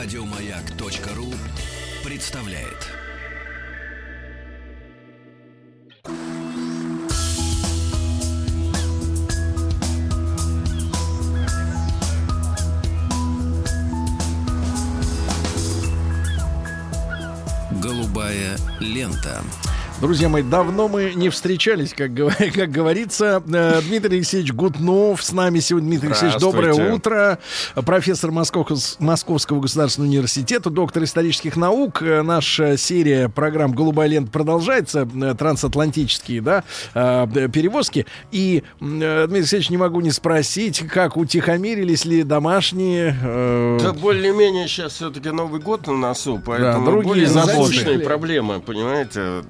Радиомаяк.ру представляет. Голубая лента. Друзья мои, давно мы не встречались, как, как говорится. Э, Дмитрий Алексеевич Гутнов с нами сегодня. Дмитрий Алексеевич, доброе утро. Профессор Московского государственного университета, доктор исторических наук. Э, наша серия программ «Голубая лента» продолжается. Э, трансатлантические да, перевозки. И, Дмитрий Алексеевич, не могу не спросить, как утихомирились ли домашние... Да более-менее сейчас все-таки Новый год на носу, поэтому да, другие более проблемы, понимаете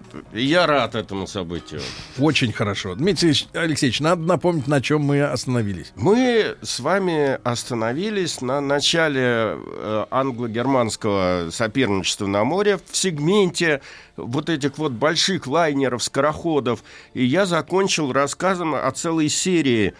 я рад этому событию. Очень хорошо. Дмитрий Алексеевич, надо напомнить, на чем мы остановились. Мы с вами остановились на начале э, англо-германского соперничества на море в сегменте вот этих вот больших лайнеров, скороходов. И я закончил рассказом о целой серии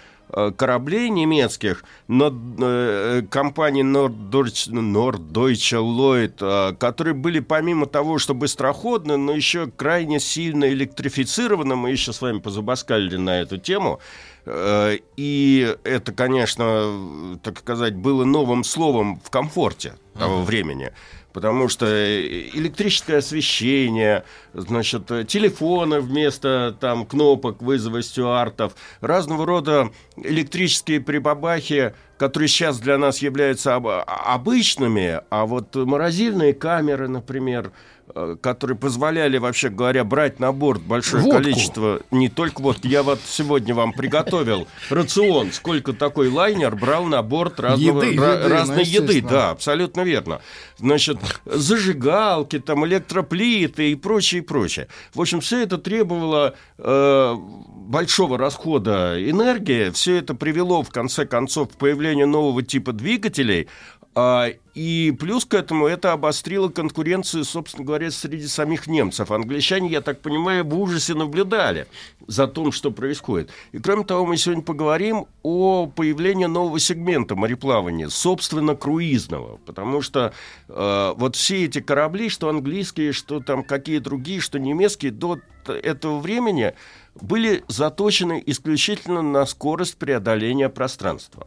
кораблей немецких, но э, компании Norddeutsche, Norddeutsche Lloyd, э, которые были помимо того, что быстроходны, но еще крайне сильно электрифицированы, мы еще с вами позабаскалили на эту тему, э, и это, конечно, так сказать, было новым словом в комфорте того uh-huh. времени потому что электрическое освещение, значит, телефоны вместо там кнопок вызова стюартов, разного рода электрические прибабахи, которые сейчас для нас являются обычными, а вот морозильные камеры, например, Э, которые позволяли, вообще говоря, брать на борт большое Водку. количество, не только вот Я вот сегодня вам приготовил рацион, сколько такой лайнер брал на борт разного, еды, ра- еды, разной ну, еды. Да, абсолютно верно. Значит, зажигалки, там, электроплиты и прочее, и прочее. В общем, все это требовало э, большого расхода энергии. Все это привело, в конце концов, к появлению нового типа двигателей, и плюс к этому это обострило конкуренцию, собственно говоря, среди самих немцев. Англичане, я так понимаю, в ужасе наблюдали за том, что происходит. И кроме того, мы сегодня поговорим о появлении нового сегмента мореплавания, собственно, круизного. Потому что э, вот все эти корабли, что английские, что там какие другие, что немецкие, до этого времени были заточены исключительно на скорость преодоления пространства.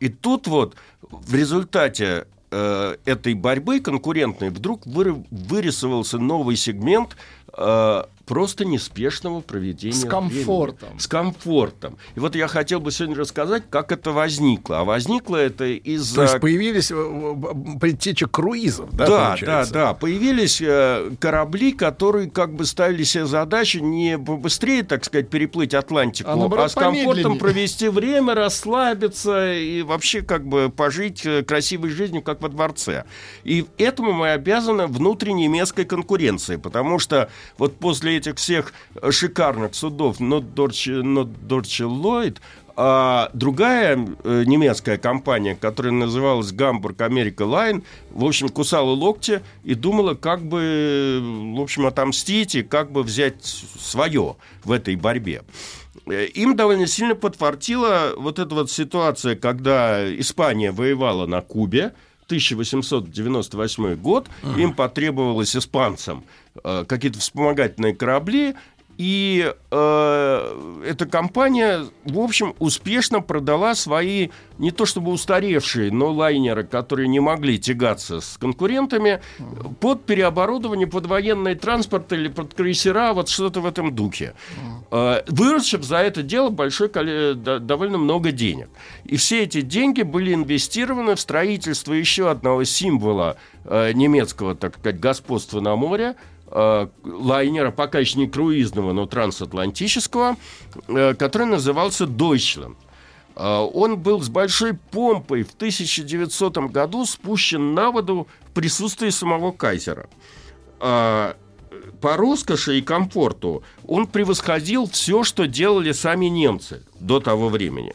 И тут вот в результате э, этой борьбы конкурентной вдруг вырисовался новый сегмент э, просто неспешного проведения С комфортом. Времени. С комфортом. И вот я хотел бы сегодня рассказать, как это возникло. А возникло это из-за... То есть появились э, предтеча круизов, да, Да, да, да. Появились э, корабли, которые как бы ставили себе задачу не быстрее, так сказать, переплыть Атлантику, а, наоборот, а с комфортом провести время, расслабиться и вообще как бы пожить э, красивой жизнью, как во дворце. И этому мы обязаны внутренней немецкой конкуренции, потому что вот после этих всех шикарных судов Норддорче Ллойд, а другая э, немецкая компания, которая называлась Гамбург Америка Лайн, в общем, кусала локти и думала, как бы, в общем, отомстить и как бы взять свое в этой борьбе. Э, им довольно сильно подфартила вот эта вот ситуация, когда Испания воевала на Кубе, 1898 год, им потребовалось испанцам э, какие-то вспомогательные корабли, и э, эта компания, в общем, успешно продала свои не то чтобы устаревшие, но лайнеры, которые не могли тягаться с конкурентами, под переоборудование, под военный транспорт или под крейсера, вот что-то в этом духе. Э, выручив за это дело большое, довольно много денег. И все эти деньги были инвестированы в строительство еще одного символа э, немецкого, так сказать, господства на море – лайнера, пока еще не круизного, но трансатлантического, э, который назывался «Дойчланд». Э, он был с большой помпой в 1900 году спущен на воду в присутствии самого кайзера. По роскоши и комфорту он превосходил все, что делали сами немцы до того времени.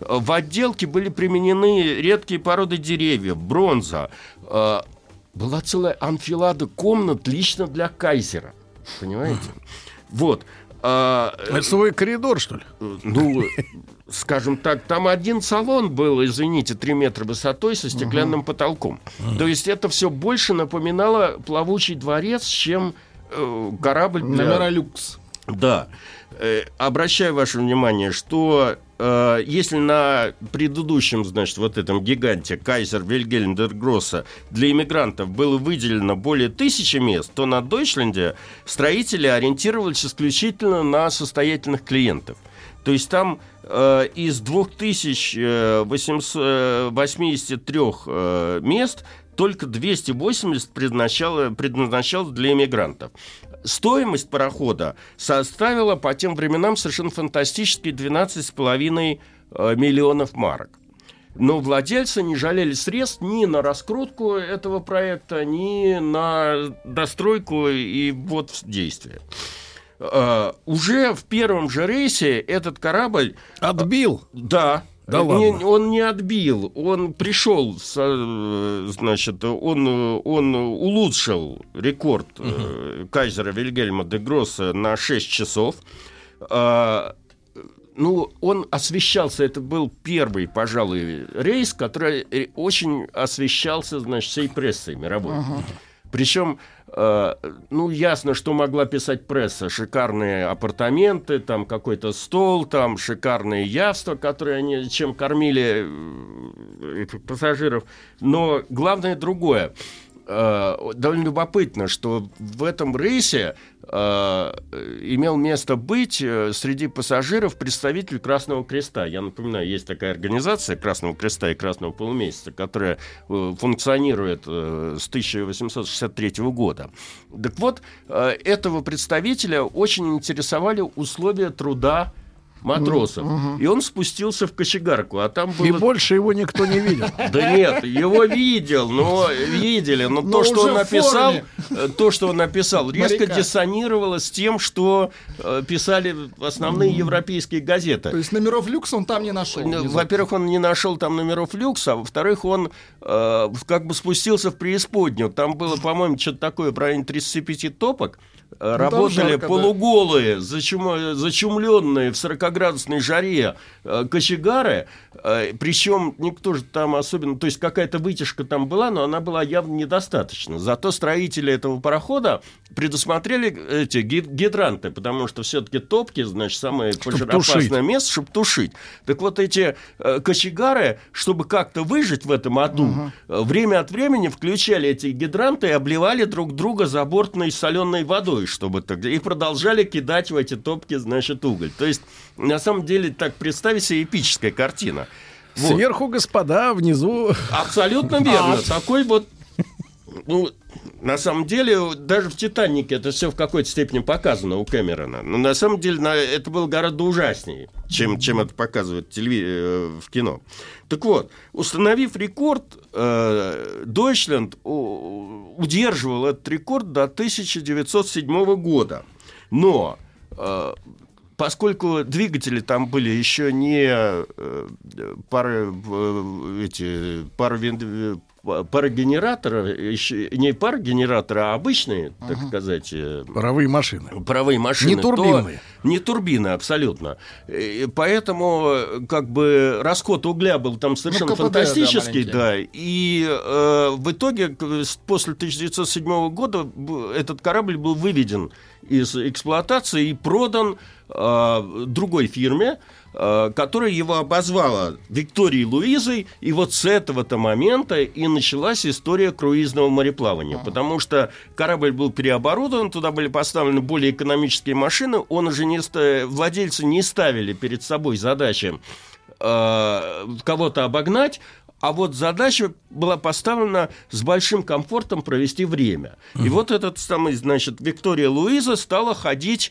В отделке были применены редкие породы деревьев, бронза, была целая анфилада комнат лично для кайзера. Понимаете? Вот. А, Это свой коридор, что ли? Ну, скажем так, там один салон был, извините, 3 метра высотой со стеклянным угу. потолком. Угу. То есть это все больше напоминало плавучий дворец, чем э, корабль для... Номера люкс. Да. Э, обращаю ваше внимание, что э, если на предыдущем, значит, вот этом гиганте Кайзер Вильгельм Дергросса для иммигрантов было выделено более тысячи мест, то на Дойчленде строители ориентировались исключительно на состоятельных клиентов. То есть там э, из 2883 э, мест только 280 предназначалось, предназначалось для иммигрантов стоимость парохода составила по тем временам совершенно фантастические 12,5 э, миллионов марок. Но владельцы не жалели средств ни на раскрутку этого проекта, ни на достройку и вот в действие. Uh, уже в первом же рейсе этот корабль... Отбил? Да, да не, ладно. Он не отбил, он пришел, значит, он, он улучшил рекорд угу. кайзера Вильгельма де Гросса на 6 часов. А, ну, он освещался, это был первый, пожалуй, рейс, который очень освещался, значит, всей прессой мировой. Угу. Причем, э, ну, ясно, что могла писать пресса. Шикарные апартаменты, там какой-то стол, там шикарные явства, которые они чем кормили э, пассажиров. Но главное другое. Э, довольно любопытно, что в этом рейсе имел место быть э, среди пассажиров представитель Красного Креста. Я напоминаю, есть такая организация Красного Креста и Красного Полумесяца, которая э, функционирует э, с 1863 года. Так вот, э, этого представителя очень интересовали условия труда матросов. Угу. И он спустился в кочегарку, а там было... И больше его никто не видел. Да нет, его видел, но видели, но, то, что он написал, э, то, что он написал, резко диссонировало с тем, что э, писали основные европейские газеты. То есть номеров люкс он там не нашел? Во-первых, он не нашел там номеров люкса, а во-вторых, он э, как бы спустился в преисподнюю. Там было, по-моему, что-то такое в районе 35 топок. Ну, работали жарко, полуголые, да. зачум, зачумленные в 40-градусной жаре э, кочегары, э, причем никто же там особенно, то есть какая-то вытяжка там была, но она была явно недостаточна. Зато строители этого парохода предусмотрели эти гидранты, потому что все-таки топки, значит, самое пожароопасное место, чтобы тушить. Так вот эти э, кочегары, чтобы как-то выжить в этом аду, угу. время от времени включали эти гидранты и обливали друг друга забортной соленой водой водой, чтобы так... И продолжали кидать в эти топки, значит, уголь. То есть, на самом деле, так представить себе эпическая картина. Вот. Сверху господа, внизу... Абсолютно верно. Такой вот ну, на самом деле, даже в «Титанике» это все в какой-то степени показано у Кэмерона. Но на самом деле это было гораздо ужаснее, чем, чем это показывают телеви- э, в кино. Так вот, установив рекорд, э, Дойчленд удерживал этот рекорд до 1907 года. Но э, поскольку двигатели там были еще не э, пары, эти, пары парогенератора, не парогенератора, а обычные, uh так сказать... Э, паровые машины. Паровые машины. Не турбины. То, не турбины, абсолютно. И поэтому как бы расход угля был там совершенно ну, КПД, фантастический, да, да. И э, в итоге после 1907 года этот корабль был выведен из эксплуатации и продан э, другой фирме, Э, которая его обозвала Викторией Луизой, и вот с этого-то момента и началась история круизного мореплавания, потому что корабль был переоборудован, туда были поставлены более экономические машины, он уже не владельцы не ставили перед собой задачи э, кого-то обогнать, а вот задача была поставлена с большим комфортом провести время. И вот этот самый, значит, Виктория Луиза стала ходить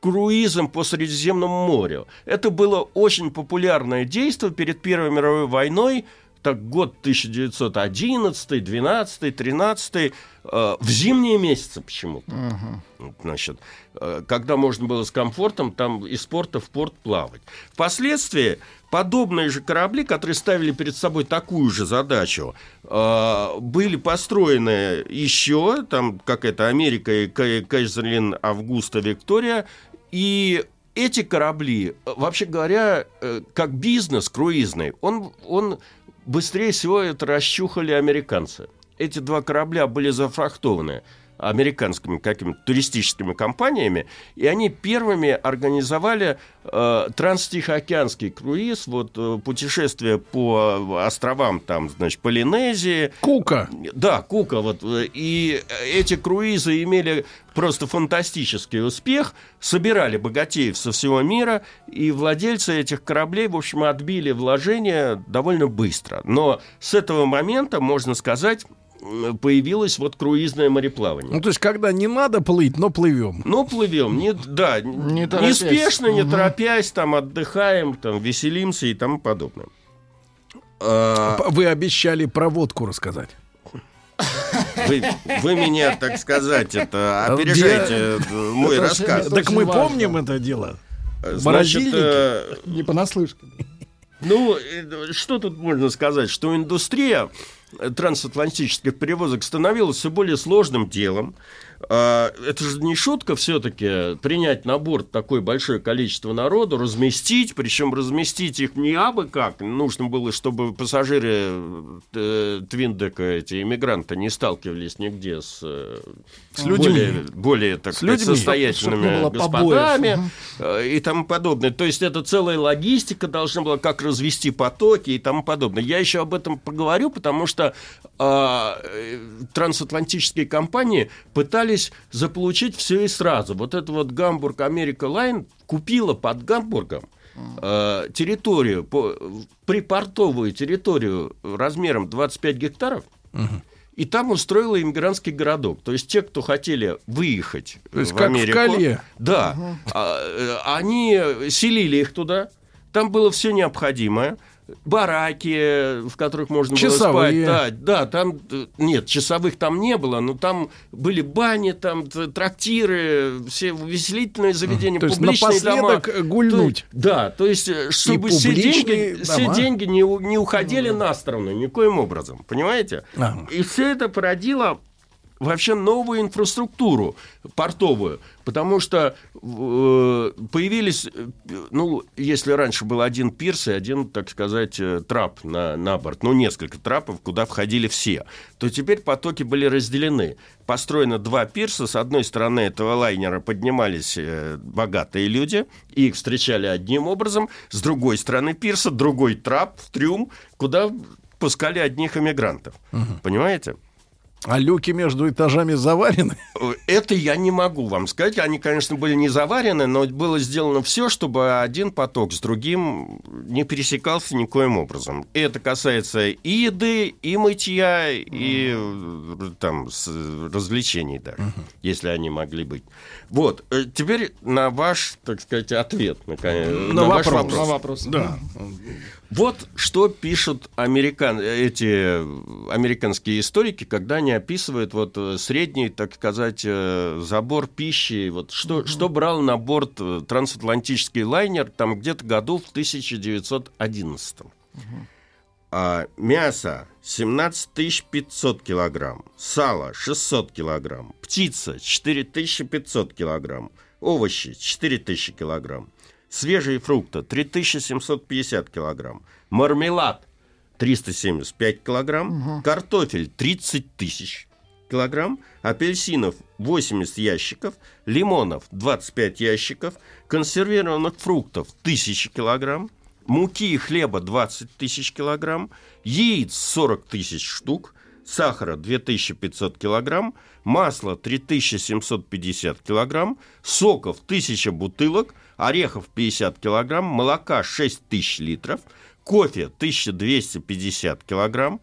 круизом по Средиземному морю. Это было очень популярное действие перед Первой мировой войной так год 1911, 12, 13, э, в зимние месяцы почему-то. Угу. Значит, э, когда можно было с комфортом там из порта в порт плавать. Впоследствии подобные же корабли, которые ставили перед собой такую же задачу, э, были построены еще, там как это Америка и Кайзерлин Августа Виктория, и эти корабли, вообще говоря, как бизнес круизный, он, он быстрее всего это расчухали американцы. Эти два корабля были зафрахтованы американскими какими-то туристическими компаниями, и они первыми организовали э, транстихоокеанский круиз, вот э, путешествие по островам там, значит, Полинезии. Кука. Да, Кука, вот, и эти круизы имели просто фантастический успех, собирали богатеев со всего мира, и владельцы этих кораблей, в общем, отбили вложения довольно быстро. Но с этого момента, можно сказать, появилось вот круизное мореплавание. Ну, то есть, когда не надо плыть, но плывем. Ну, плывем, не, да, не неспешно, не угу. торопясь, там отдыхаем, там веселимся и тому подобное. А, Вы обещали про водку рассказать. Вы, вы меня, так сказать, это опережаете Где... мой это рассказ. Так мы важно. помним это дело. Значит, э... не понаслышке. Ну, э, что тут можно сказать? Что индустрия трансатлантических перевозок становилось все более сложным делом. А, это же не шутка все-таки принять на борт такое большое количество народу, разместить, причем разместить их не абы как. Нужно было, чтобы пассажиры э, Твиндека, эти иммигранты, не сталкивались нигде с, э, с людьми. более, более так с сказать, людьми, состоятельными господами побоев. и тому подобное. То есть это целая логистика должна была, как развести потоки и тому подобное. Я еще об этом поговорю, потому что а, э, трансатлантические компании пытались заполучить все и сразу. Вот это вот Гамбург Америка Лайн купила под Гамбургом э, территорию, по, припортовую территорию размером 25 гектаров, угу. и там устроила иммигрантский городок. То есть те, кто хотели выехать То есть в как Америку, в Колье. да, угу. они селили их туда, там было все необходимое бараки, в которых можно Часовые. было спать. Да, да, там нет, часовых там не было, но там были бани, там трактиры, все веселительные заведения, то есть публичные дома. гульнуть. То, да, то есть чтобы все деньги, все деньги не, не уходили на сторону никоим образом, понимаете? Ага. И все это породило вообще новую инфраструктуру портовую, потому что э, появились, э, ну, если раньше был один пирс и один, так сказать, э, трап на, на борт, ну, несколько трапов, куда входили все, то теперь потоки были разделены. Построено два пирса, с одной стороны этого лайнера поднимались э, богатые люди, и их встречали одним образом, с другой стороны пирса другой трап, трюм, куда пускали одних иммигрантов. Угу. Понимаете? А люки между этажами заварены? Это я не могу вам сказать. Они, конечно, были не заварены, но было сделано все, чтобы один поток с другим не пересекался никоим образом. И это касается и еды, и мытья, и там развлечений даже, uh если они могли быть. Вот. Э, теперь на ваш, так сказать, ответ. На, на, на вопрос. ваш вопрос. На вопрос. Да. Вот что пишут американ, эти американские историки, когда они описывают вот э, средний, так сказать, э, забор пищи. Вот что, mm-hmm. что брал на борт э, трансатлантический лайнер там где-то году в 1911. Mm-hmm. А, мясо 17 500 килограмм, сало 600 килограмм, птица 4500 килограмм, овощи 4000 килограмм свежие фрукты 3750 килограмм, мармелад 375 килограмм, угу. картофель 30 тысяч килограмм, апельсинов 80 ящиков, лимонов 25 ящиков, консервированных фруктов 1000 килограмм, муки и хлеба 20 тысяч килограмм, яиц 40 тысяч штук, сахара 2500 килограмм, масла 3750 килограмм, соков 1000 бутылок – орехов 50 килограмм, молока 6 тысяч литров, кофе 1250 килограмм,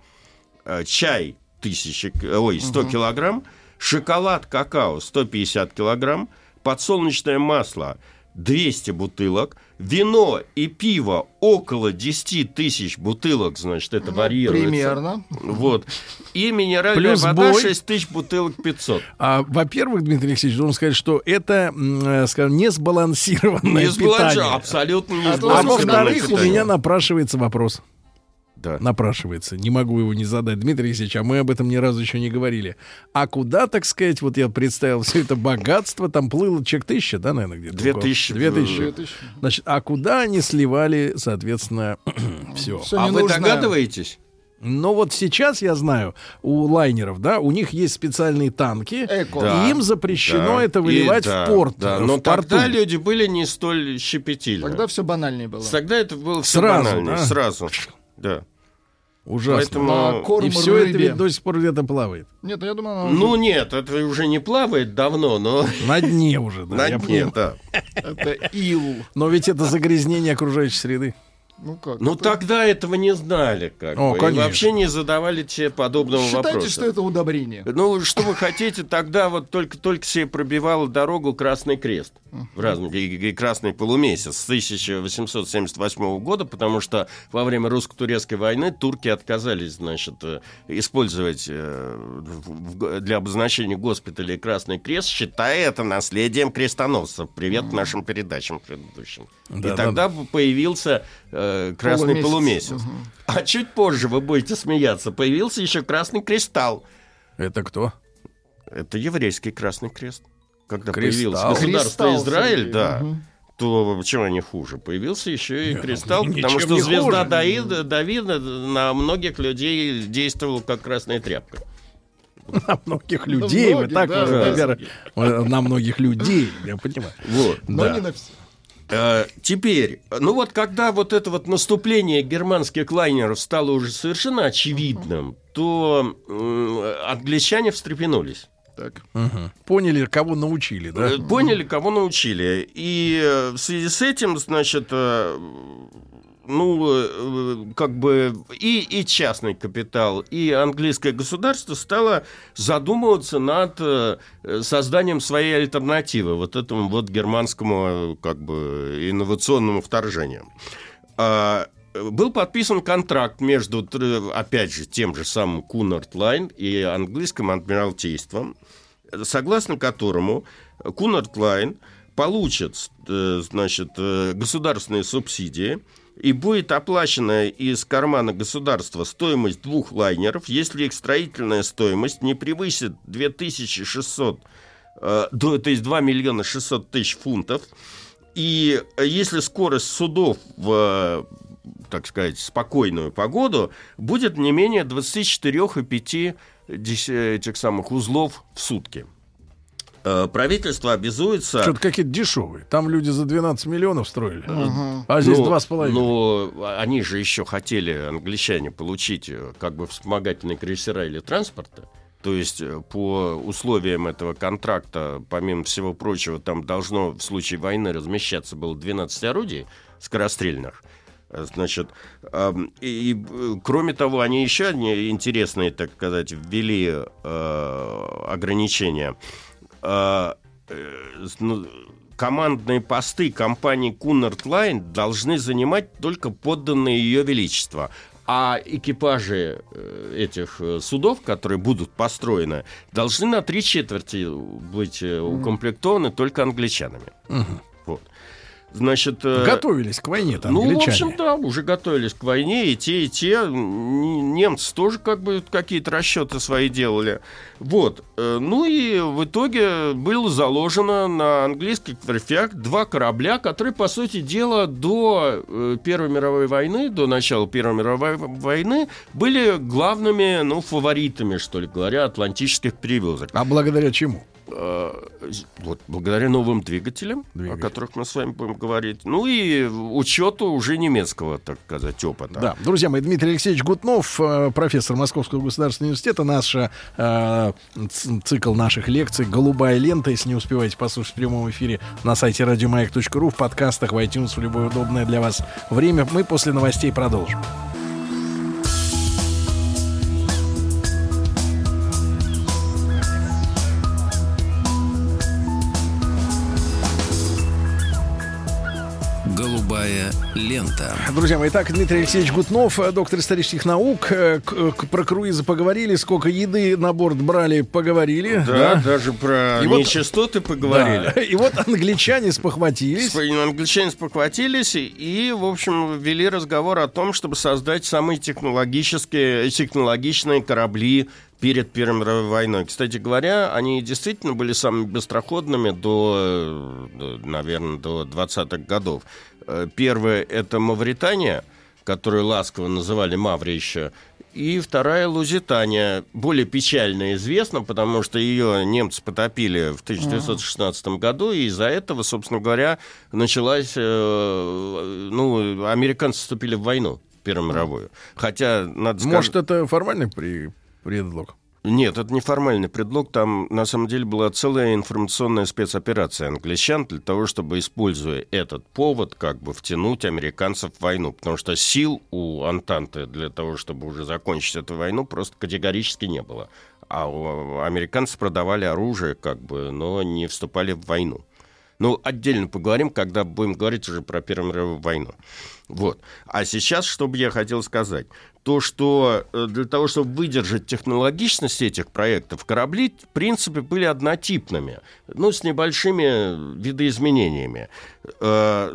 э, чай 1000, ой, 100 угу. килограмм, шоколад, какао 150 килограмм, подсолнечное масло 200 бутылок, вино и пиво около 10 тысяч бутылок, значит, это ну, варьируется. Примерно. Вот. И минеральная Плюс вода бой. 6 тысяч бутылок 500. А, во-первых, Дмитрий Алексеевич, должен сказать, что это, э, скажем, не сбалансированное не питание. Абсолютно не а, а во-вторых, у меня напрашивается вопрос. Да. напрашивается. Не могу его не задать, Дмитрий Алексеевич, а мы об этом ни разу еще не говорили. А куда, так сказать, вот я представил все это богатство, там плыло чек тысяча, да, наверное, где-то? Две тысячи. Две тысячи. Значит, а куда они сливали, соответственно, все? все а вы догадываетесь? Но вот сейчас я знаю, у лайнеров, да, у них есть специальные танки, Эко. Да, и им запрещено да, это выливать и, да, в порт. Да, в но порту. тогда люди были не столь щепетильны. Тогда все банальнее было. Тогда это было все сразу, банальнее, да? сразу. Да. Ужасно. Поэтому... корм и все рыбе. это до сих пор где-то плавает. Нет, я думаю, она... Ну нет, это уже не плавает давно, но... На дне уже, да. На дне, да. Это ил. Но ведь это загрязнение окружающей среды. Ну как? Ну это... тогда этого не знали, как О, бы. Конечно. И вообще не задавали тебе подобного Считайте, вопроса. что это удобрение. Ну что вы хотите, тогда вот только только себе пробивал дорогу Красный Крест в разные и, и Красный полумесяц с 1878 года, потому что во время русско-турецкой войны турки отказались, значит, э, использовать э, для обозначения госпиталей Красный Крест, считая это наследием крестоносцев. Привет нашим передачам предыдущим. Да, и тогда да. появился э, красный полумесяц. полумесяц. Угу. А чуть позже, вы будете смеяться, появился еще красный кристалл. Это кто? Это еврейский красный крест. Когда кристалл. появился государство кристалл, Израиль, да. Угу то чем они хуже? Появился еще и кристалл, Нет, потому что звезда хуже. Давида, Давида на многих людей действовала как красная тряпка. На многих людей, на многих, вы так, да, например, да. на многих людей, я понимаю. Вот. Но да. не на всех. Э, теперь, ну вот когда вот это вот наступление германских лайнеров стало уже совершенно очевидным, то англичане встрепенулись. Так. Угу. Поняли, кого научили, да? Э, поняли, кого научили. И э, в связи с этим, значит, ну, э, как бы и, и частный капитал, и английское государство стало задумываться над э, созданием своей альтернативы вот этому вот германскому как бы инновационному вторжению. А, был подписан контракт между, опять же, тем же самым Cunard Line и английским адмиралтейством, согласно которому Cunard Line получит, э, значит, государственные субсидии – и будет оплачена из кармана государства стоимость двух лайнеров, если их строительная стоимость не превысит 2600, э, то есть 2 миллиона 600 тысяч фунтов, и если скорость судов в так сказать, спокойную погоду, будет не менее 24,5 этих самых узлов в сутки. Э, правительство обязуется... Что-то какие-то дешевые. Там люди за 12 миллионов строили. Угу. А здесь ну, 2,5. Ну, они же еще хотели, англичане, получить э, как бы вспомогательные крейсера или транспорта. То есть э, по условиям этого контракта, помимо всего прочего, там должно в случае войны размещаться было 12 орудий скорострельных. Значит, и, и кроме того, они еще интересные, так сказать, ввели э, ограничения. А, э, ну, командные посты компании Cunard Line должны занимать только подданные ее величества. А экипажи э, этих э, судов, которые будут построены, должны на три четверти быть укомплектованы только англичанами. Угу. Вот. Значит, э, готовились к войне там Ну, в общем, да, уже готовились к войне, и те, и те. Немцы тоже как бы какие-то расчеты свои делали. Вот. Э, ну и в итоге было заложено на английских верфях два корабля, которые, по сути дела, до э, Первой мировой войны, до начала Первой мировой войны, были главными, ну, фаворитами, что ли говоря, атлантических перевозок. А благодаря чему? Э, вот, благодаря новым двигателям, Двигатель. о которых мы с вами будем говорить, ну и учету уже немецкого, так сказать, опыта. Да, друзья мои, Дмитрий Алексеевич Гутнов, э, профессор Московского государственного университета, наш э, цикл наших лекций «Голубая лента», если не успеваете послушать в прямом эфире на сайте радиомаяк.ру, в подкастах, в iTunes, в любое удобное для вас время. Мы после новостей продолжим. Голубая лента. Друзья мои, так, Дмитрий Алексеевич Гутнов, э, доктор исторических наук. Э, про круизы поговорили, сколько еды на борт брали, поговорили. Да, да? даже про и нечистоты вот, поговорили. Да. И вот англичане спохватились. Англичане спохватились и, и, в общем, вели разговор о том, чтобы создать самые технологические, технологичные корабли перед Первой мировой войной. Кстати говоря, они действительно были самыми быстроходными до, наверное, до 20-х годов. Э, первое – это Мавритания, которую ласково называли Маври еще, и вторая Лузитания, более печально известна, потому что ее немцы потопили в 1916 году, и из-за этого, собственно говоря, началась, э, ну, американцы вступили в войну Первую мировую. Хотя, надо сказать... Может, это формальный при предлог? Нет, это не формальный предлог. Там, на самом деле, была целая информационная спецоперация англичан для того, чтобы, используя этот повод, как бы втянуть американцев в войну. Потому что сил у Антанты для того, чтобы уже закончить эту войну, просто категорически не было. А американцы продавали оружие, как бы, но не вступали в войну. Ну, отдельно поговорим, когда будем говорить уже про Первую мировую войну. Вот. А сейчас, что бы я хотел сказать то, что э, для того, чтобы выдержать технологичность этих проектов, корабли, в принципе, были однотипными, ну, с небольшими видоизменениями. Э,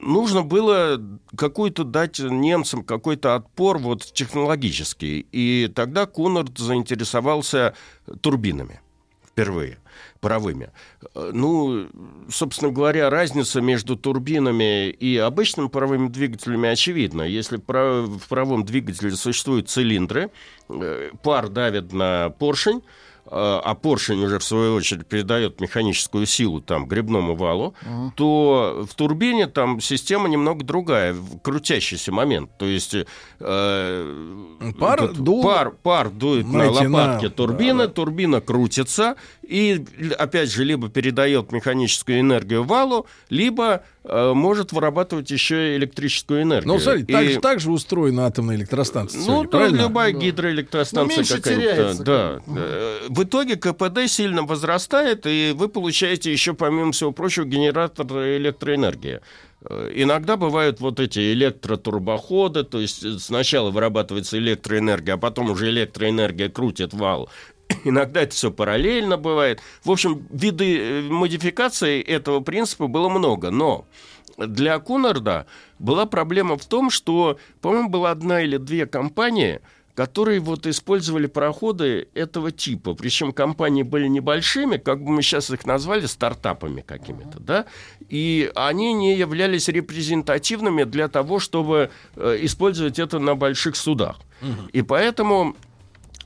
нужно было какую-то дать немцам какой-то отпор вот технологический. И тогда Кунард заинтересовался турбинами впервые паровыми. Э, ну, собственно говоря, разница между турбинами и обычными паровыми двигателями очевидна. Если в паровом двигателе существуют цилиндры, э, пар давит на поршень, а, а поршень уже в свою очередь передает механическую силу там грибному валу, uh-huh. то в турбине там система немного другая, крутящийся момент. То есть э, пар, ду... пар, пар дует Знаете, на лопатке на... турбины, да, да. турбина крутится и опять же либо передает механическую энергию валу, либо Э, может вырабатывать еще электрическую энергию. Ну, смотри, и... так, же, так же устроена атомная электростанция. Ну, да, правильно? любая да. гидроэлектростанция ну, какая-то. Да. да. В итоге КПД сильно возрастает, и вы получаете еще, помимо всего прочего, генератор электроэнергии. Э, иногда бывают вот эти электротурбоходы, то есть сначала вырабатывается электроэнергия, а потом уже электроэнергия крутит вал Иногда это все параллельно бывает. В общем, виды э, модификации этого принципа было много. Но для Кунарда была проблема в том, что, по-моему, была одна или две компании, которые вот использовали пароходы этого типа. Причем компании были небольшими, как бы мы сейчас их назвали, стартапами какими-то, да, и они не являлись репрезентативными для того, чтобы э, использовать это на больших судах. И поэтому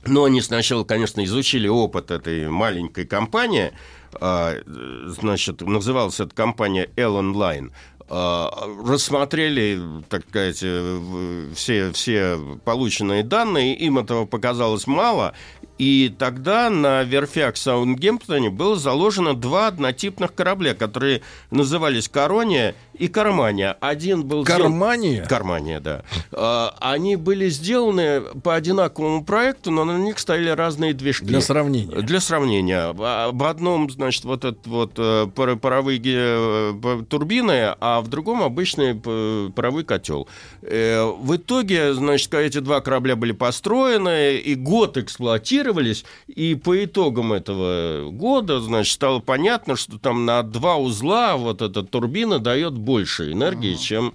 но они сначала, конечно, изучили опыт этой маленькой компании. А, значит, называлась эта компания L-Online рассмотрели, так сказать, э, все, все полученные данные, им этого показалось мало, и тогда на верфях Саундгемптоне было заложено два однотипных корабля, которые назывались «Корония» и «Кармания». Один был... «Кармания»? Сделан... «Кармания», да. А, они были сделаны по одинаковому проекту, но на них стояли разные движки. Для сравнения. Для сравнения. А, в одном, значит, вот этот вот э, паровые э, турбины, а в другом обычный паровой котел. В итоге, значит, эти два корабля были построены, и год эксплуатировали, адаптировались, и по итогам этого года, значит, стало понятно, что там на два узла вот эта турбина дает больше энергии, uh-huh. чем...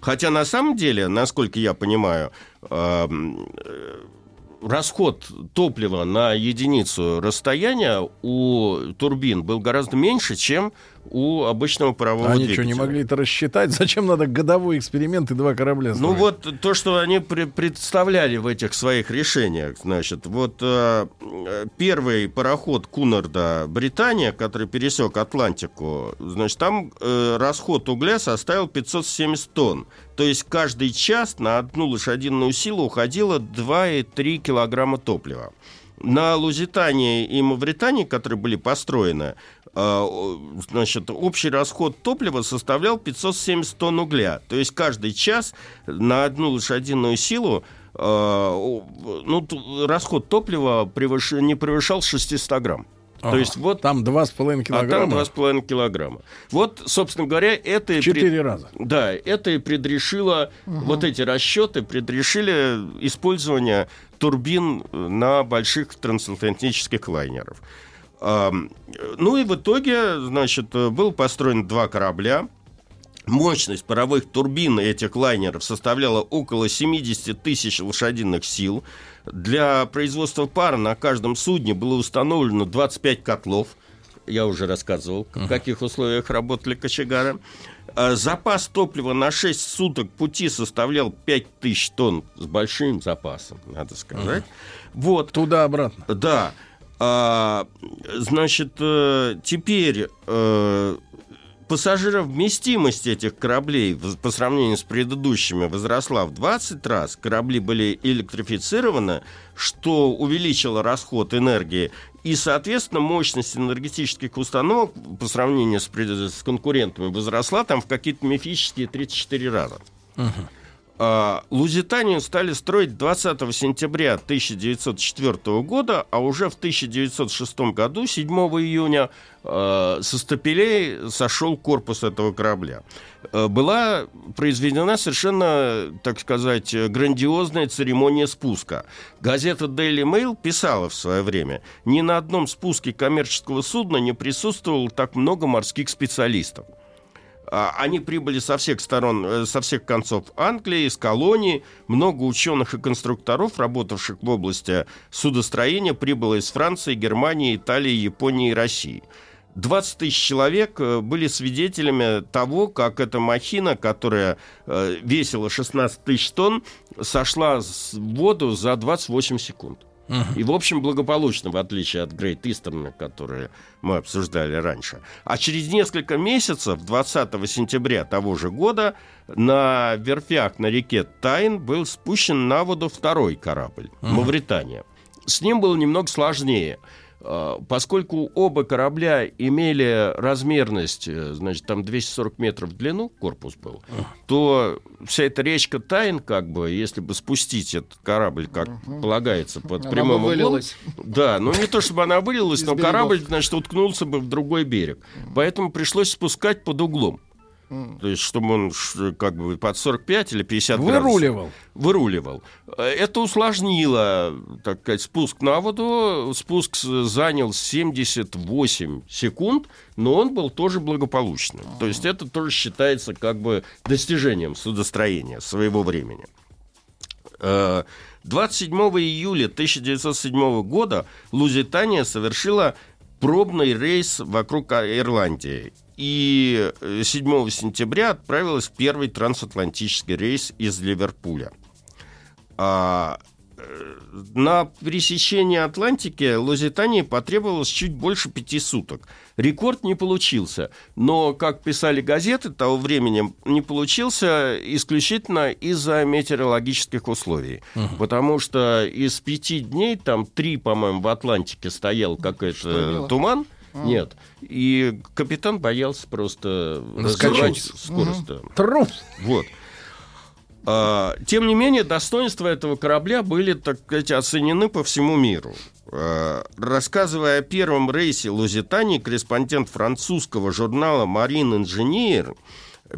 Хотя на самом деле, насколько я понимаю, эм, расход топлива на единицу расстояния у турбин был гораздо меньше, чем у обычного парового они двигателя. Они что, не могли это рассчитать? Зачем надо годовой эксперимент и два корабля строить? Ну вот то, что они при- представляли в этих своих решениях, значит, вот э, первый пароход Кунарда Британия, который пересек Атлантику, значит, там э, расход угля составил 570 тонн. То есть каждый час на одну лошадиную силу уходило 2,3 килограмма топлива. На Лузитании и Мавритании, которые были построены, значит, общий расход топлива составлял 570 тонн угля. То есть каждый час на одну лошадиную силу а, ну, расход топлива превыш... не превышал 600 грамм. Ага. То есть вот там 2,5 килограмма. А там 2,5 килограмма. Вот, собственно говоря, это и четыре пред... раза. Да, это и предрешило угу. вот эти расчеты предрешили использование турбин на больших трансатлантических лайнеров. Ну и в итоге, значит, был построен два корабля. Мощность паровых турбин этих лайнеров составляла около 70 тысяч лошадиных сил. Для производства пара на каждом судне было установлено 25 котлов. Я уже рассказывал, в каких условиях работали кочегары. А запас топлива на 6 суток пути составлял 5000 тонн с большим запасом, надо сказать. Угу. Вот. Туда-обратно. Да. А, значит, э, теперь э, пассажировместимость этих кораблей по сравнению с предыдущими возросла в 20 раз. Корабли были электрифицированы, что увеличило расход энергии. И, соответственно, мощность энергетических установок по сравнению с, с конкурентами возросла там в какие-то мифические 34 раза. Uh-huh. А, Лузитанию стали строить 20 сентября 1904 года, а уже в 1906 году, 7 июня, а, со стапелей сошел корпус этого корабля. А, была произведена совершенно, так сказать, грандиозная церемония спуска. Газета Daily Mail писала в свое время, ни на одном спуске коммерческого судна не присутствовало так много морских специалистов. А, они прибыли со всех сторон, э, со всех концов Англии, из колонии. Много ученых и конструкторов, работавших в области судостроения, прибыло из Франции, Германии, Италии, Японии и России. 20 тысяч человек э, были свидетелями того, как эта махина, которая э, весила 16 тысяч тонн, сошла в воду за 28 секунд. И, в общем, благополучно, в отличие от Грейт Истерна, которые мы обсуждали раньше. А через несколько месяцев, 20 сентября того же года, на верфях на реке Тайн был спущен на воду второй корабль «Мавритания». С ним было немного сложнее – поскольку оба корабля имели размерность, э, значит, там 240 метров в длину корпус был, то вся эта речка Тайн, как бы, если бы спустить этот корабль, как угу. полагается, под она прямым бы углом... Да, ну не то чтобы она вылилась, но корабль, значит, уткнулся бы в другой берег. Поэтому пришлось спускать под углом. То есть, чтобы он как бы под 45 или 50 Выруливал. градусов. Выруливал. Это усложнило, так сказать, спуск на воду. Спуск занял 78 секунд, но он был тоже благополучным. То есть, это тоже считается как бы достижением судостроения своего времени. 27 э, июля 1907 года Лузитания совершила пробный рейс вокруг Ирландии и 7 э, сентября отправилась в первый трансатлантический рейс из Ливерпуля. А, э, на пересечении Атлантики Лузитании потребовалось чуть больше пяти суток. Рекорд не получился, но, как писали газеты того времени, не получился исключительно из-за метеорологических условий. Угу. Потому что из пяти дней, там три, по-моему, в Атлантике стоял какой-то туман, нет. И капитан боялся просто раскачать скорость. Угу. Трус. Вот. А, тем не менее, достоинства этого корабля были, так сказать, оценены по всему миру. А, рассказывая о первом рейсе Лузитании, корреспондент французского журнала «Марин Инженер»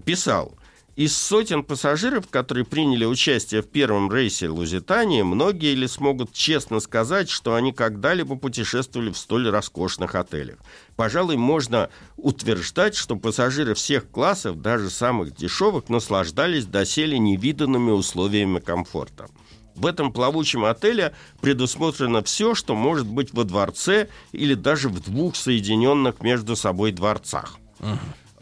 писал, из сотен пассажиров, которые приняли участие в первом рейсе Лузитании, многие ли смогут честно сказать, что они когда-либо путешествовали в столь роскошных отелях. Пожалуй, можно утверждать, что пассажиры всех классов, даже самых дешевых, наслаждались доселе невиданными условиями комфорта. В этом плавучем отеле предусмотрено все, что может быть во дворце или даже в двух соединенных между собой дворцах.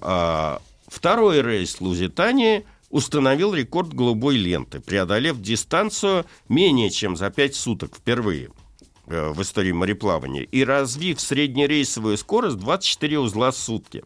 Uh-huh. Второй рейс Лузитании установил рекорд голубой ленты, преодолев дистанцию менее чем за 5 суток впервые э, в истории мореплавания и развив среднерейсовую скорость 24 узла в сутки.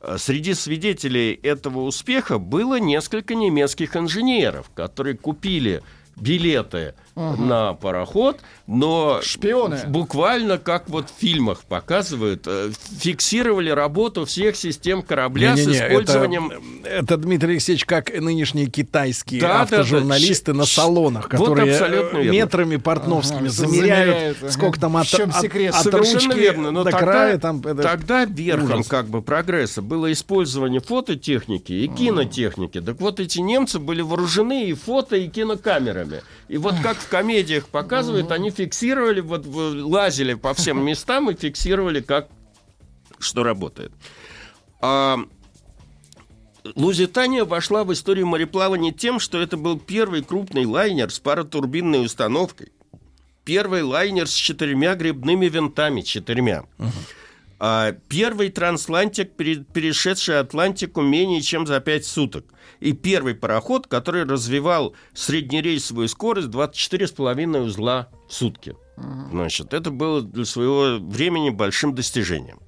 Э, среди свидетелей этого успеха было несколько немецких инженеров, которые купили билеты на пароход, но Шпионы. буквально как вот в фильмах показывают, э, фиксировали работу всех систем корабля с Не-не-не, использованием... Это, это, Дмитрий Алексеевич, как нынешние китайские Да, да, да. автожурналисты на салонах, вот которые верно. метрами портновскими Ага, замеряют, замеряют, ага. сколько там от, от- секрет? от Совершенно ручки верно, но до тогда, края. Там, это тогда верхом ужас. как бы прогресса было использование фототехники и кинотехники. Так вот эти немцы были вооружены и фото, и кинокамерами. И вот как в комедиях показывают, они фиксировали, вот лазили по всем местам и фиксировали, как что работает. А, Лузитания вошла в историю мореплавания тем, что это был первый крупный лайнер с паротурбинной установкой. Первый лайнер с четырьмя грибными винтами, четырьмя. А, первый трансатлантик, пере- перешедший Атлантику менее чем за пять суток. И первый пароход, который развивал среднерейсовую скорость 24,5 узла в сутки. Значит, это было для своего времени большим достижением.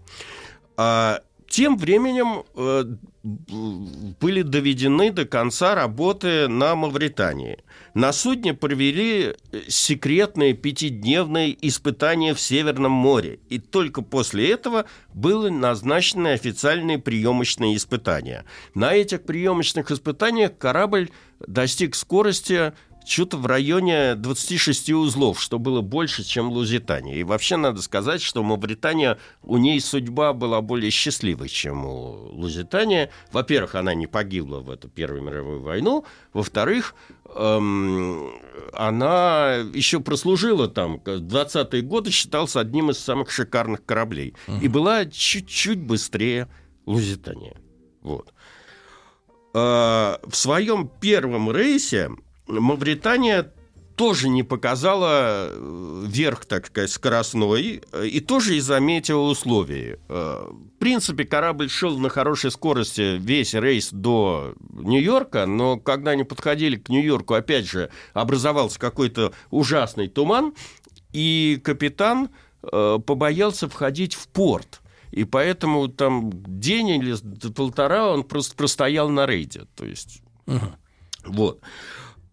А, тем временем э, были доведены до конца работы на Мавритании. На судне провели э, секретные пятидневные испытания в Северном море. И только после этого были назначены официальные приемочные испытания. На этих приемочных испытаниях корабль достиг скорости что-то в районе 26 узлов, что было больше, чем Лузитания. И вообще надо сказать, что Мавритания, у ней судьба была более счастливой, чем у Лузитания. Во-первых, она не погибла в эту Первую мировую войну. Во-вторых, эм, она еще прослужила там. В 20-е годы считался одним из самых шикарных кораблей. И была чуть-чуть быстрее Лузитания. Вот. Э, в своем первом рейсе Мавритания тоже не показала э, верх, так сказать, скоростной, э, и тоже из-за метеоусловий. Э, В принципе, корабль шел на хорошей скорости весь рейс до Нью-Йорка, но когда они подходили к Нью-Йорку, опять же, образовался какой-то ужасный туман, и капитан побоялся входить в порт. И поэтому там день или полтора он просто простоял на рейде. То есть, вот.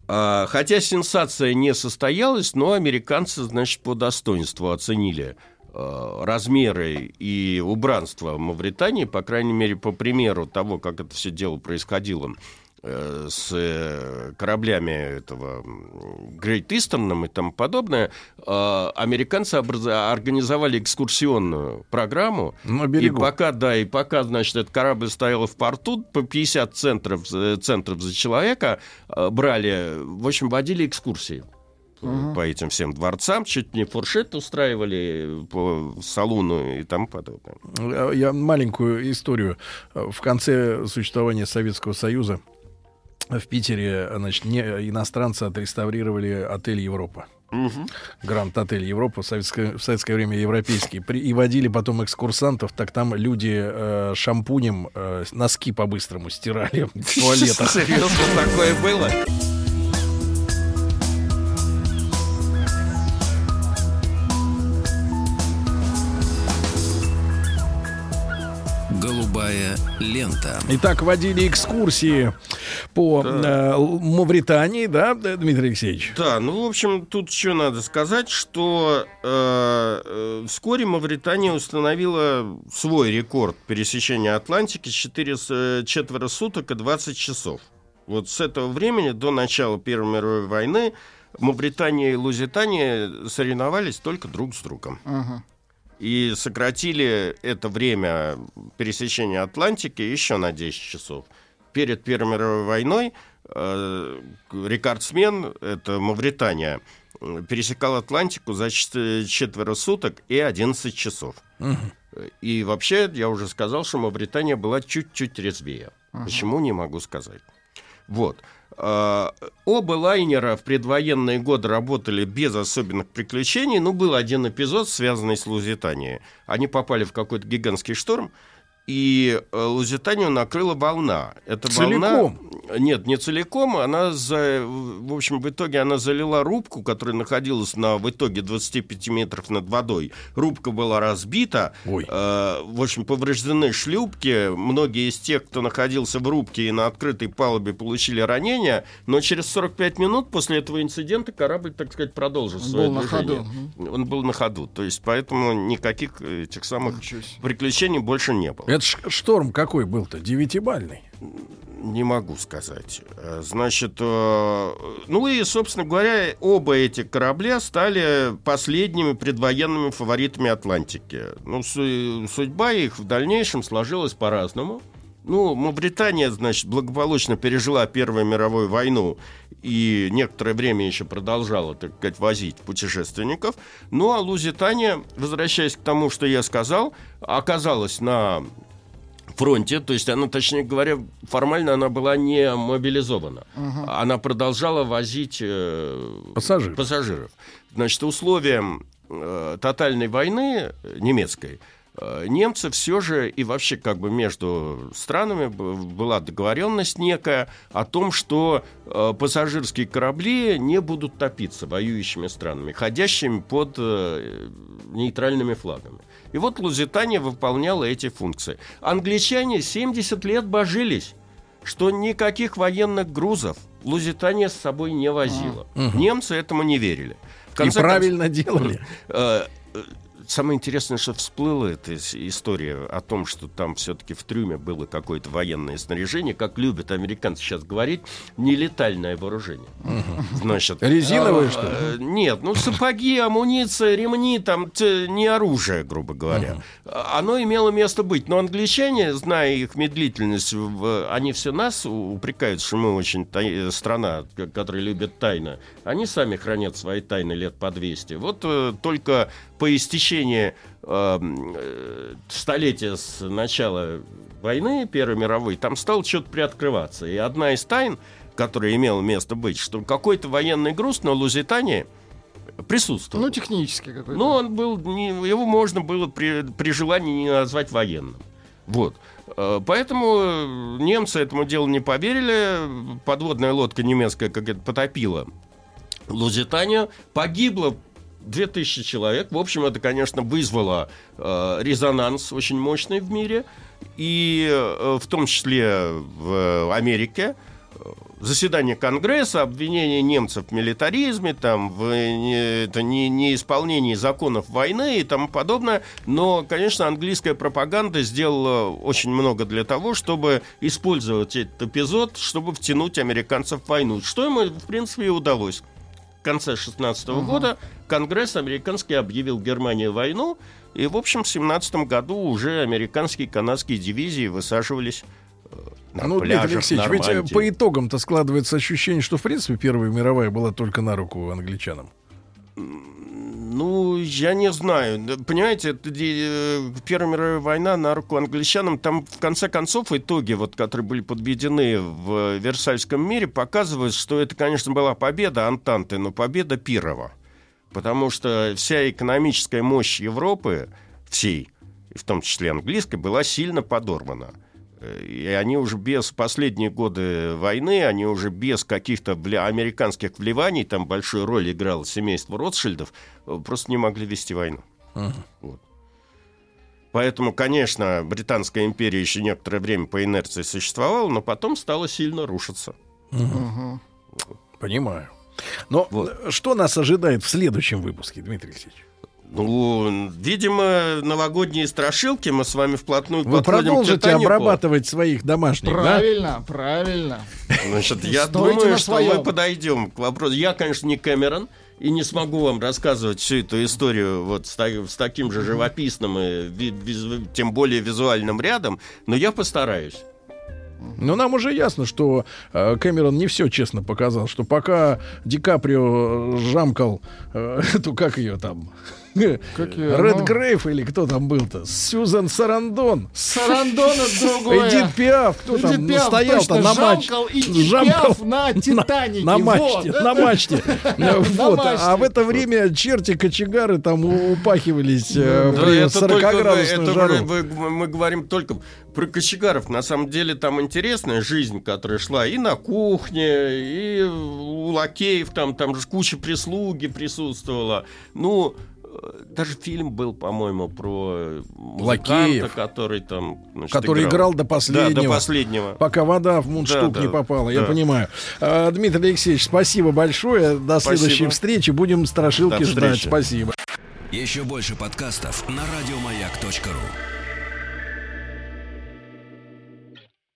А, Хотя сенсация не состоялась, но американцы, значит, по достоинству оценили э, размеры и убранство Мавритании, по крайней мере, по примеру того, как это все дело происходило с э, кораблями этого Great Eastern и тому подобное, э, американцы организовали экскурсионную программу, На и берегу. пока, да, и пока, значит, этот корабль стоял в порту, по 50 центров, э, центров за человека э, брали, в общем, водили экскурсии э, по этим всем дворцам, чуть не фуршет устраивали по салуну и тому подобное. Э, Я маленькую историю. Э, В конце существования Советского Союза в Питере, значит, не, иностранцы отреставрировали отель Европа. Гранд Отель Европа в советское, в советское время европейский. При, и водили потом экскурсантов, так там люди э, шампунем э, носки по-быстрому стирали в туалетах. Серьезно, такое было? Голубая лента. Итак, водили экскурсии по э, Л- Мавритании, да, Дмитрий Алексеевич? Да, ну, в общем, тут еще надо сказать, что э, э, вскоре Мавритания установила свой рекорд пересечения Атлантики 4, с- э, четверо суток и 20 часов. Вот с этого времени до начала Первой мировой войны Мавритания и Лузитания соревновались только друг с другом. Ага. И сократили это время пересечения Атлантики еще на 10 часов. Перед Первой мировой войной э, рекордсмен, это Мавритания, пересекал Атлантику за чет- четверо суток и 11 часов. И вообще, я уже сказал, что Мавритания была чуть-чуть резвее. Почему, не могу сказать. Вот. А, Оба лайнера в предвоенные годы работали без особенных приключений. Ну, был один эпизод, связанный с Лузитанией. Они попали в какой-то гигантский шторм, и э, Лузитанию накрыла волна. Эта Целиком? волна... Нет, не целиком. Она, за... в общем, в итоге она залила рубку, которая находилась на, в итоге 25 метров над водой. Рубка была разбита. Ой. Э, в общем, повреждены шлюпки. Многие из тех, кто находился в рубке и на открытой палубе, получили ранения. Но через 45 минут после этого инцидента корабль, так сказать, продолжил Он свое был на движение. ходу. Он был на ходу. То есть, поэтому никаких этих самых приключений больше не было. Это шторм какой был-то? Девятибальный. Не могу сказать. Значит, э, ну и, собственно говоря, оба эти корабля стали последними предвоенными фаворитами Атлантики. Ну, су- судьба их в дальнейшем сложилась по-разному. Ну, Мавритания, значит, благополучно пережила Первую мировую войну и некоторое время еще продолжала, так сказать, возить путешественников. Ну, а Лузитания, возвращаясь к тому, что я сказал, оказалась на фронте, то есть она, точнее говоря, формально она была не мобилизована. Она продолжала возить э, Пассажиров. пассажиров. Значит, условием э, тотальной войны э, немецкой э, немцы все же и вообще как бы между странами была договоренность некая о том, что э, пассажирские корабли не будут топиться воюющими странами, ходящими под э, нейтральными флагами. И вот Лузитания выполняла эти функции. Англичане 70 лет божились, что никаких военных грузов Лузитания с собой не возила. Немцы этому не верили. В И конце правильно делали. Э, э, Самое интересное, что всплыла эта ис- история о том, что там все-таки в трюме было какое-то военное снаряжение, как любят американцы сейчас говорить, нелетальное вооружение. Значит, Резиновые, что ли? э, Нет, ну сапоги, амуниция, ремни, там не оружие, грубо говоря. А- Оно имело место быть. Но англичане, зная их медлительность, они все нас упрекают, что мы очень тай- страна, которая любит тайны. Они сами хранят свои тайны лет по 200. Вот э, только по истечении э, э, столетия с начала войны Первой мировой, там стало что-то приоткрываться. И одна из тайн, которая имела место быть, что какой-то военный груз на Лузитании присутствовал. Ну, технически какой-то. Но он был, не- его можно было при, при желании не назвать военным. Вот. Э, Поэтому э, немцы этому делу не поверили. Подводная лодка немецкая как это потопила Лузитанию. Погибло 2000 человек. В общем, это, конечно, вызвало э, резонанс очень мощный в мире. И э, в том числе в Америке заседание Конгресса, обвинение немцев в милитаризме, там, в не- это не, неисполнении законов войны и тому подобное. Но, конечно, английская пропаганда сделала очень много для того, чтобы использовать этот эпизод, чтобы втянуть американцев в войну. Что ему, в принципе, и удалось. В конце 16 года Конгресс американский объявил Германии войну, и, в общем, в 17 году уже американские и канадские дивизии высаживались э, на Ну, Дмитрий пляжах Алексеевич, ведь э, Нормандии. по итогам-то складывается ощущение, что, в принципе, Первая мировая была только на руку англичанам. Ну, я не знаю. Понимаете, э, Первая мировая война на руку англичанам, там, в конце концов, итоги, вот, которые были подведены в Версальском мире, показывают, что это, конечно, была победа Антанты, но победа Пирова. Потому что вся экономическая мощь Европы, всей, в том числе английской, была сильно подорвана. И они уже без последние годы войны, они уже без каких-то вля- американских вливаний, там большую роль играло семейство Ротшильдов, просто не могли вести войну. Вот. Поэтому, конечно, Британская империя еще некоторое время по инерции существовала, но потом стала сильно рушиться. Мгм. Понимаю. Но Вот. что нас ожидает в следующем выпуске, Дмитрий Алексеевич? Ну, видимо, новогодние страшилки мы с вами вплотную Вы к продолжите «Титанику». обрабатывать своих домашних, да? Правильно, правильно. Значит, я думаю, что мы подойдем к вопросу. Я, конечно, не Кэмерон и не смогу вам рассказывать всю эту историю вот с, с таким же живописным и ви- визу- тем более визуальным рядом, но я постараюсь. Но нам уже ясно, что э, Кэмерон не все честно показал, что пока Ди Каприо жамкал э, эту, как ее там, Ред Грейф или кто там был-то? Сьюзан Сарандон. Сарандон это другое. Эдит Пиаф. Кто там Пиаф, стоял-то точно, на мачте? Жамкал на Титанике. На мачте, Вот. на мачте. Вот. мачте. А в это время черти-кочегары там упахивались э, при это только вы- 40-градусную это жару. мы говорим только про кочегаров. На самом деле там интересная жизнь, которая шла и на кухне, и у лакеев, там, там же куча прислуги присутствовала. Ну, э, даже фильм был, по-моему, про музыканта, Лакеев. который там... значит, Который играл до последнего. Да, до последнего. Пока вода в мундштук Да, не да, попала, я да. понимаю. А, Дмитрий Алексеевич, спасибо большое. До Спасибо. следующей встречи. Будем страшилки До ждать. Спасибо. Еще больше подкастов на радиомаяк.ру.